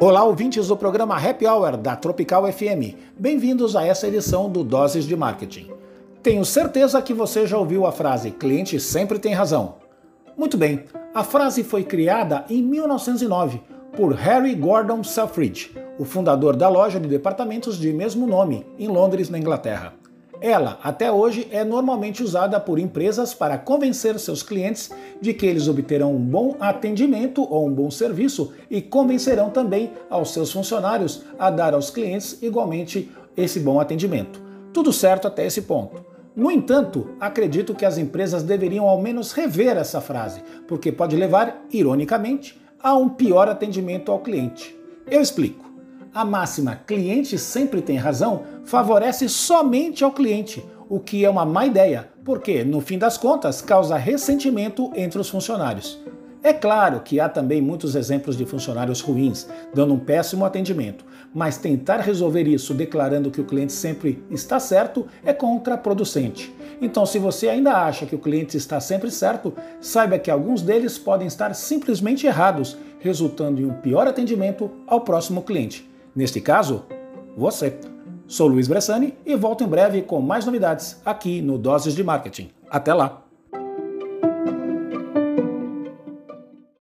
Olá, ouvintes do programa Happy Hour da Tropical FM. Bem-vindos a essa edição do Doses de Marketing. Tenho certeza que você já ouviu a frase cliente sempre tem razão. Muito bem, a frase foi criada em 1909 por Harry Gordon Selfridge, o fundador da loja de departamentos de mesmo nome, em Londres, na Inglaterra. Ela, até hoje, é normalmente usada por empresas para convencer seus clientes de que eles obterão um bom atendimento ou um bom serviço e convencerão também aos seus funcionários a dar aos clientes igualmente esse bom atendimento. Tudo certo até esse ponto. No entanto, acredito que as empresas deveriam ao menos rever essa frase, porque pode levar, ironicamente, a um pior atendimento ao cliente. Eu explico a máxima cliente sempre tem razão favorece somente ao cliente, o que é uma má ideia, porque, no fim das contas, causa ressentimento entre os funcionários. É claro que há também muitos exemplos de funcionários ruins, dando um péssimo atendimento, mas tentar resolver isso declarando que o cliente sempre está certo é contraproducente. Então, se você ainda acha que o cliente está sempre certo, saiba que alguns deles podem estar simplesmente errados, resultando em um pior atendimento ao próximo cliente. Neste caso, você. Sou Luiz Bressani e volto em breve com mais novidades aqui no Doses de Marketing. Até lá!